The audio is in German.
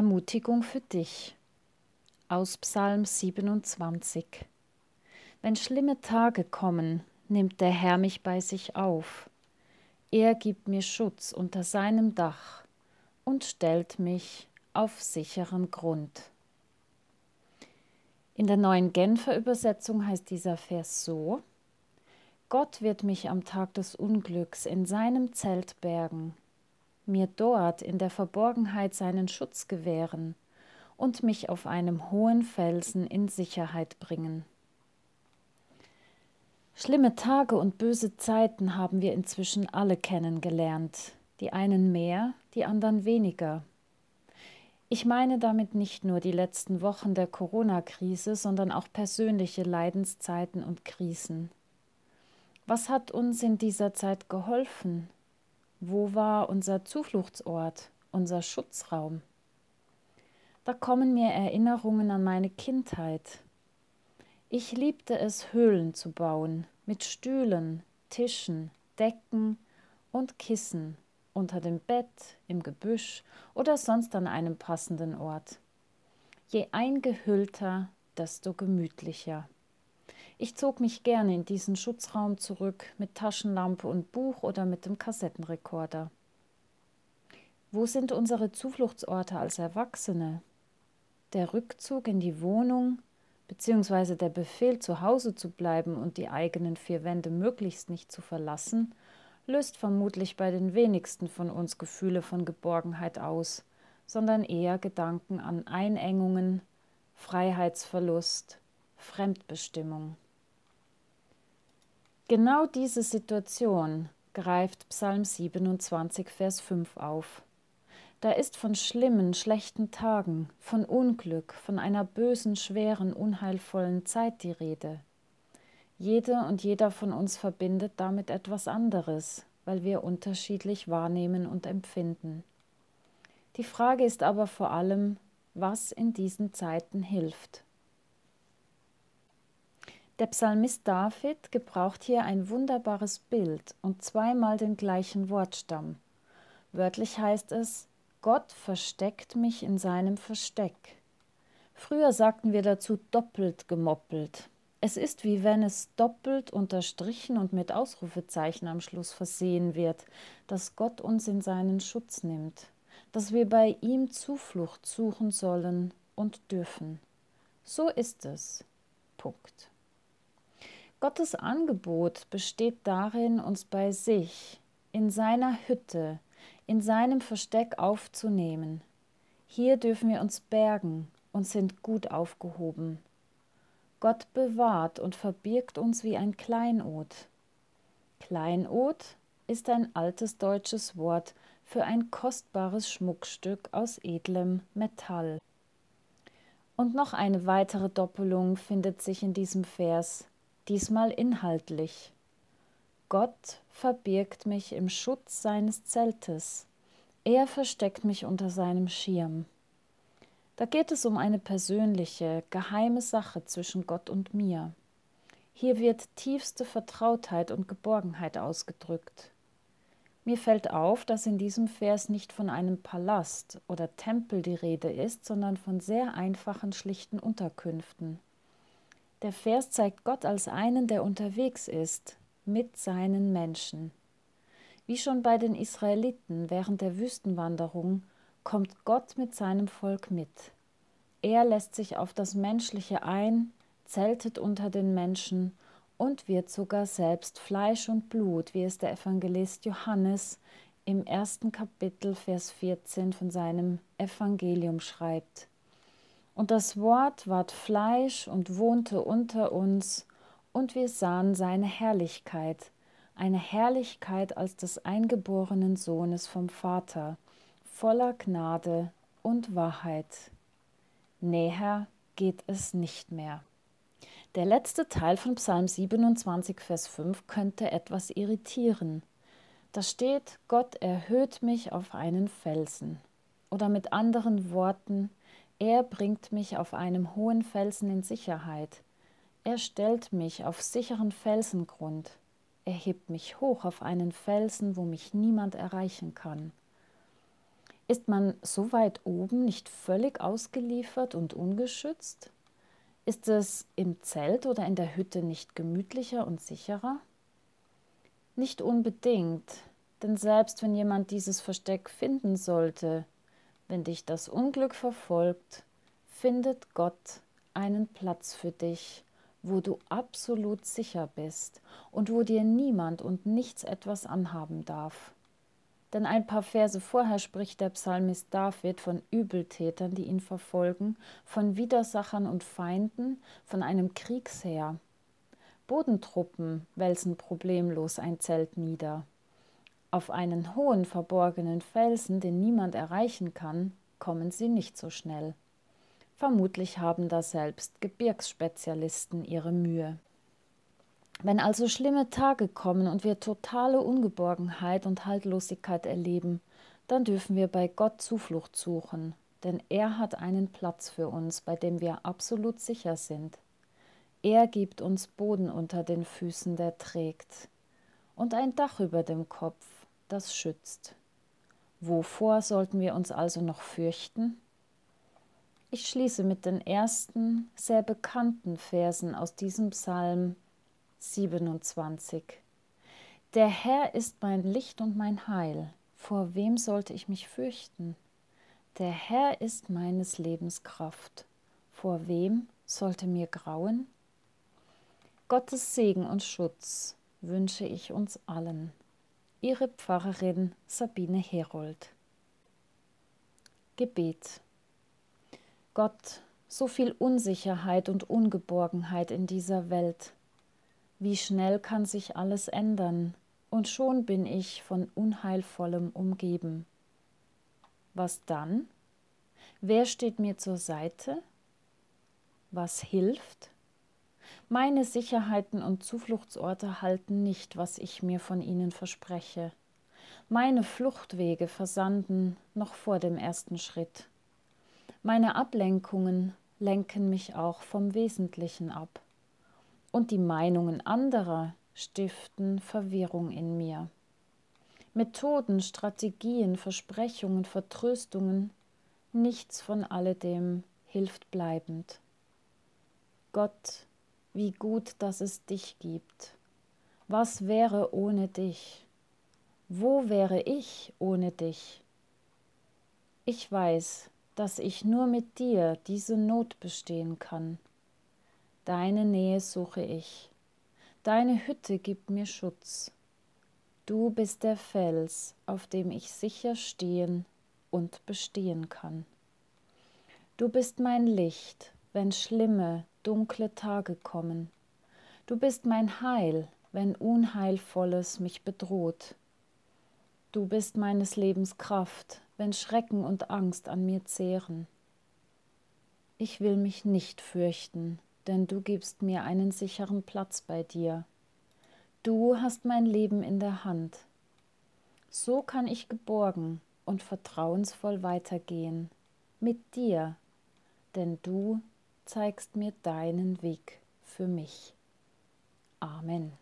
Ermutigung für dich aus Psalm 27 Wenn schlimme Tage kommen, nimmt der Herr mich bei sich auf. Er gibt mir Schutz unter seinem Dach und stellt mich auf sicheren Grund. In der neuen Genfer Übersetzung heißt dieser Vers so: Gott wird mich am Tag des Unglücks in seinem Zelt bergen mir dort in der Verborgenheit seinen Schutz gewähren und mich auf einem hohen Felsen in Sicherheit bringen. Schlimme Tage und böse Zeiten haben wir inzwischen alle kennengelernt, die einen mehr, die anderen weniger. Ich meine damit nicht nur die letzten Wochen der Corona-Krise, sondern auch persönliche Leidenszeiten und Krisen. Was hat uns in dieser Zeit geholfen? Wo war unser Zufluchtsort, unser Schutzraum? Da kommen mir Erinnerungen an meine Kindheit. Ich liebte es, Höhlen zu bauen, mit Stühlen, Tischen, Decken und Kissen, unter dem Bett, im Gebüsch oder sonst an einem passenden Ort. Je eingehüllter, desto gemütlicher. Ich zog mich gerne in diesen Schutzraum zurück mit Taschenlampe und Buch oder mit dem Kassettenrekorder. Wo sind unsere Zufluchtsorte als Erwachsene? Der Rückzug in die Wohnung bzw. der Befehl, zu Hause zu bleiben und die eigenen vier Wände möglichst nicht zu verlassen, löst vermutlich bei den wenigsten von uns Gefühle von Geborgenheit aus, sondern eher Gedanken an Einengungen, Freiheitsverlust, Fremdbestimmung. Genau diese Situation greift Psalm 27, Vers 5 auf. Da ist von schlimmen, schlechten Tagen, von Unglück, von einer bösen, schweren, unheilvollen Zeit die Rede. Jede und jeder von uns verbindet damit etwas anderes, weil wir unterschiedlich wahrnehmen und empfinden. Die Frage ist aber vor allem, was in diesen Zeiten hilft. Der Psalmist David gebraucht hier ein wunderbares Bild und zweimal den gleichen Wortstamm. Wörtlich heißt es, Gott versteckt mich in seinem Versteck. Früher sagten wir dazu doppelt gemoppelt. Es ist wie wenn es doppelt unterstrichen und mit Ausrufezeichen am Schluss versehen wird, dass Gott uns in seinen Schutz nimmt, dass wir bei ihm Zuflucht suchen sollen und dürfen. So ist es. Punkt. Gottes Angebot besteht darin, uns bei sich, in seiner Hütte, in seinem Versteck aufzunehmen. Hier dürfen wir uns bergen und sind gut aufgehoben. Gott bewahrt und verbirgt uns wie ein Kleinod. Kleinod ist ein altes deutsches Wort für ein kostbares Schmuckstück aus edlem Metall. Und noch eine weitere Doppelung findet sich in diesem Vers diesmal inhaltlich. Gott verbirgt mich im Schutz seines Zeltes. Er versteckt mich unter seinem Schirm. Da geht es um eine persönliche, geheime Sache zwischen Gott und mir. Hier wird tiefste Vertrautheit und Geborgenheit ausgedrückt. Mir fällt auf, dass in diesem Vers nicht von einem Palast oder Tempel die Rede ist, sondern von sehr einfachen, schlichten Unterkünften. Der Vers zeigt Gott als einen, der unterwegs ist mit seinen Menschen. Wie schon bei den Israeliten während der Wüstenwanderung kommt Gott mit seinem Volk mit. Er lässt sich auf das Menschliche ein, zeltet unter den Menschen und wird sogar selbst Fleisch und Blut, wie es der Evangelist Johannes im ersten Kapitel, Vers 14 von seinem Evangelium schreibt. Und das Wort ward Fleisch und wohnte unter uns, und wir sahen seine Herrlichkeit, eine Herrlichkeit als des eingeborenen Sohnes vom Vater, voller Gnade und Wahrheit. Näher geht es nicht mehr. Der letzte Teil von Psalm 27, Vers 5 könnte etwas irritieren. Da steht, Gott erhöht mich auf einen Felsen. Oder mit anderen Worten, er bringt mich auf einem hohen Felsen in Sicherheit. Er stellt mich auf sicheren Felsengrund. Er hebt mich hoch auf einen Felsen, wo mich niemand erreichen kann. Ist man so weit oben nicht völlig ausgeliefert und ungeschützt? Ist es im Zelt oder in der Hütte nicht gemütlicher und sicherer? Nicht unbedingt, denn selbst wenn jemand dieses Versteck finden sollte, wenn dich das Unglück verfolgt, findet Gott einen Platz für dich, wo du absolut sicher bist und wo dir niemand und nichts etwas anhaben darf. Denn ein paar Verse vorher spricht der Psalmist David von Übeltätern, die ihn verfolgen, von Widersachern und Feinden, von einem Kriegsheer. Bodentruppen wälzen problemlos ein Zelt nieder. Auf einen hohen verborgenen Felsen, den niemand erreichen kann, kommen sie nicht so schnell. Vermutlich haben da selbst Gebirgsspezialisten ihre Mühe. Wenn also schlimme Tage kommen und wir totale Ungeborgenheit und Haltlosigkeit erleben, dann dürfen wir bei Gott Zuflucht suchen, denn er hat einen Platz für uns, bei dem wir absolut sicher sind. Er gibt uns Boden unter den Füßen, der trägt, und ein Dach über dem Kopf, das schützt. Wovor sollten wir uns also noch fürchten? Ich schließe mit den ersten sehr bekannten Versen aus diesem Psalm 27. Der Herr ist mein Licht und mein Heil. Vor wem sollte ich mich fürchten? Der Herr ist meines Lebens Kraft. Vor wem sollte mir grauen? Gottes Segen und Schutz wünsche ich uns allen. Ihre Pfarrerin Sabine Herold. Gebet. Gott, so viel Unsicherheit und Ungeborgenheit in dieser Welt. Wie schnell kann sich alles ändern, und schon bin ich von Unheilvollem umgeben. Was dann? Wer steht mir zur Seite? Was hilft? Meine Sicherheiten und Zufluchtsorte halten nicht, was ich mir von ihnen verspreche. Meine Fluchtwege versanden noch vor dem ersten Schritt. Meine Ablenkungen lenken mich auch vom Wesentlichen ab. Und die Meinungen anderer stiften Verwirrung in mir. Methoden, Strategien, Versprechungen, Vertröstungen, nichts von alledem hilft bleibend. Gott, wie gut, dass es dich gibt. Was wäre ohne dich? Wo wäre ich ohne dich? Ich weiß, dass ich nur mit dir diese Not bestehen kann. Deine Nähe suche ich. Deine Hütte gibt mir Schutz. Du bist der Fels, auf dem ich sicher stehen und bestehen kann. Du bist mein Licht, wenn schlimme, dunkle Tage kommen. Du bist mein Heil, wenn Unheilvolles mich bedroht. Du bist meines Lebens Kraft, wenn Schrecken und Angst an mir zehren. Ich will mich nicht fürchten, denn du gibst mir einen sicheren Platz bei dir. Du hast mein Leben in der Hand. So kann ich geborgen und vertrauensvoll weitergehen, mit dir, denn du zeigst mir deinen Weg für mich. Amen.